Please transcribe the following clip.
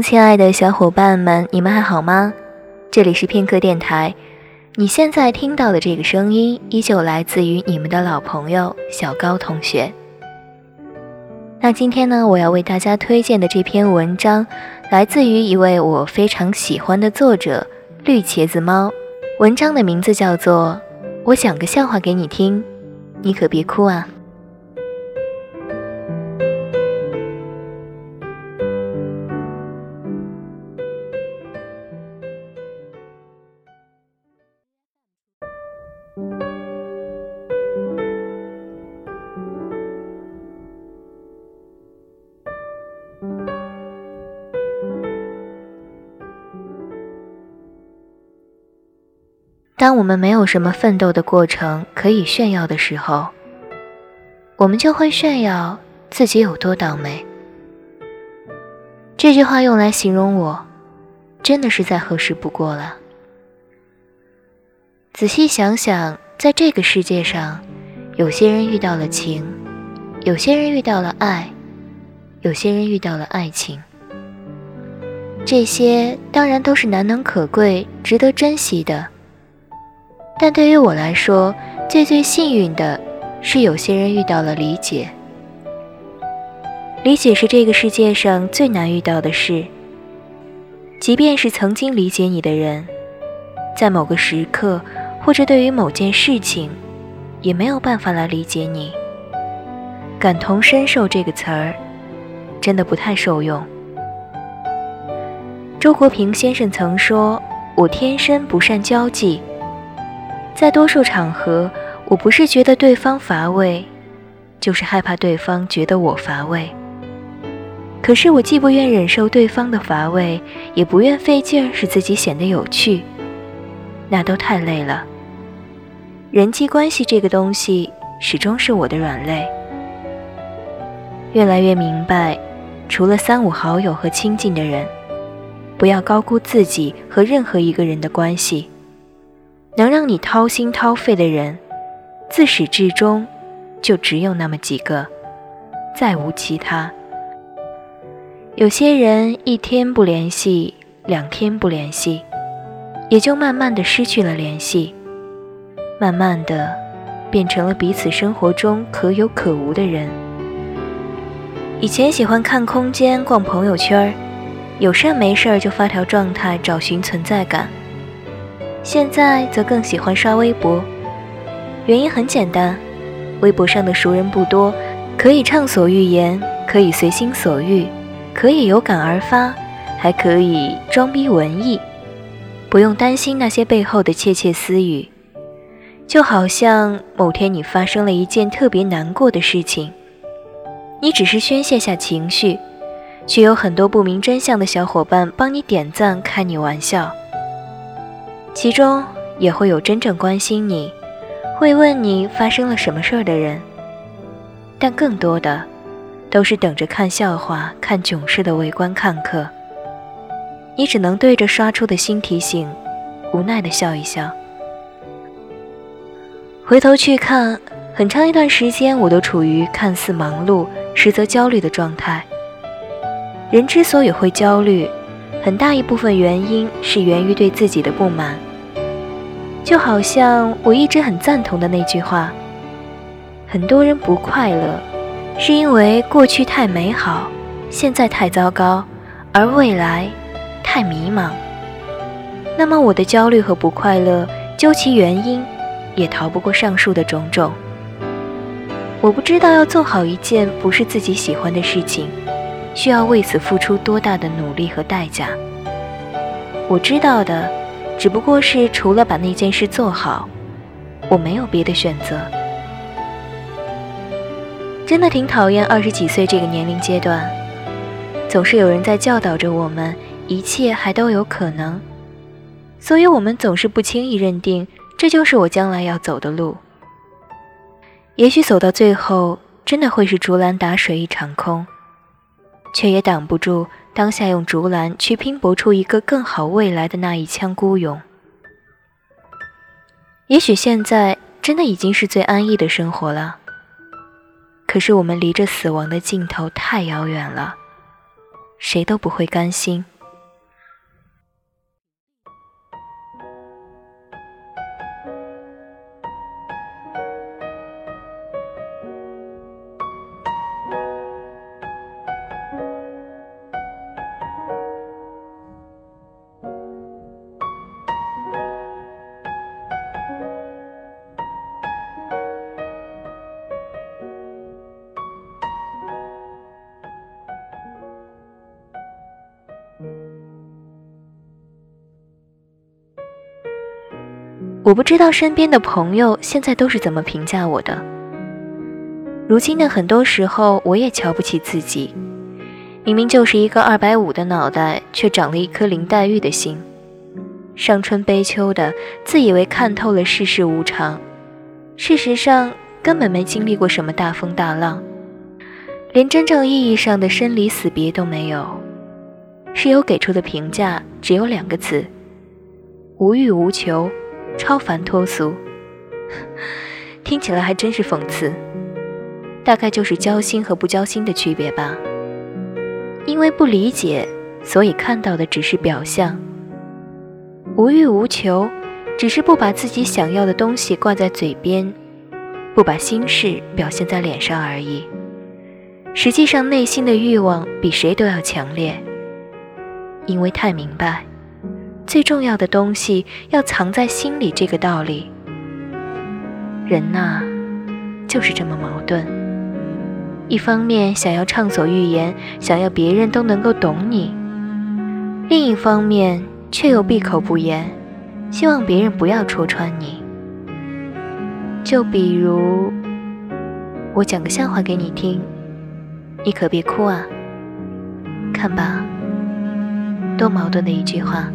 亲爱的小伙伴们，你们还好吗？这里是片刻电台，你现在听到的这个声音依旧来自于你们的老朋友小高同学。那今天呢，我要为大家推荐的这篇文章，来自于一位我非常喜欢的作者绿茄子猫。文章的名字叫做《我讲个笑话给你听，你可别哭啊》。当我们没有什么奋斗的过程可以炫耀的时候，我们就会炫耀自己有多倒霉。这句话用来形容我，真的是再合适不过了。仔细想想，在这个世界上，有些人遇到了情，有些人遇到了爱，有些人遇到了爱情。这些当然都是难能可贵、值得珍惜的。但对于我来说，最最幸运的是，有些人遇到了理解。理解是这个世界上最难遇到的事。即便是曾经理解你的人，在某个时刻或者对于某件事情，也没有办法来理解你。感同身受这个词儿，真的不太受用。周国平先生曾说：“我天生不善交际。”在多数场合，我不是觉得对方乏味，就是害怕对方觉得我乏味。可是我既不愿忍受对方的乏味，也不愿费劲使自己显得有趣，那都太累了。人际关系这个东西，始终是我的软肋。越来越明白，除了三五好友和亲近的人，不要高估自己和任何一个人的关系。能让你掏心掏肺的人，自始至终就只有那么几个，再无其他。有些人一天不联系，两天不联系，也就慢慢的失去了联系，慢慢的变成了彼此生活中可有可无的人。以前喜欢看空间、逛朋友圈，有事没事儿就发条状态找寻存在感。现在则更喜欢刷微博，原因很简单，微博上的熟人不多，可以畅所欲言，可以随心所欲，可以有感而发，还可以装逼文艺，不用担心那些背后的窃窃私语。就好像某天你发生了一件特别难过的事情，你只是宣泄下情绪，却有很多不明真相的小伙伴帮你点赞，开你玩笑。其中也会有真正关心你、会问你发生了什么事儿的人，但更多的都是等着看笑话、看囧事的围观看客。你只能对着刷出的新提醒，无奈的笑一笑。回头去看，很长一段时间，我都处于看似忙碌，实则焦虑的状态。人之所以会焦虑，很大一部分原因是源于对自己的不满，就好像我一直很赞同的那句话：很多人不快乐，是因为过去太美好，现在太糟糕，而未来太迷茫。那么我的焦虑和不快乐，究其原因，也逃不过上述的种种。我不知道要做好一件不是自己喜欢的事情。需要为此付出多大的努力和代价？我知道的，只不过是除了把那件事做好，我没有别的选择。真的挺讨厌二十几岁这个年龄阶段，总是有人在教导着我们，一切还都有可能，所以我们总是不轻易认定这就是我将来要走的路。也许走到最后，真的会是竹篮打水一场空。却也挡不住当下用竹篮去拼搏出一个更好未来的那一腔孤勇。也许现在真的已经是最安逸的生活了，可是我们离这死亡的尽头太遥远了，谁都不会甘心。我不知道身边的朋友现在都是怎么评价我的。如今的很多时候，我也瞧不起自己。明明就是一个二百五的脑袋，却长了一颗林黛玉的心，伤春悲秋的，自以为看透了世事无常，事实上根本没经历过什么大风大浪，连真正意义上的生离死别都没有。室友给出的评价只有两个词：无欲无求。超凡脱俗，听起来还真是讽刺。大概就是交心和不交心的区别吧。因为不理解，所以看到的只是表象。无欲无求，只是不把自己想要的东西挂在嘴边，不把心事表现在脸上而已。实际上，内心的欲望比谁都要强烈，因为太明白。最重要的东西要藏在心里，这个道理。人呐，就是这么矛盾。一方面想要畅所欲言，想要别人都能够懂你；另一方面却又闭口不言，希望别人不要戳穿你。就比如，我讲个笑话给你听，你可别哭啊。看吧，多矛盾的一句话。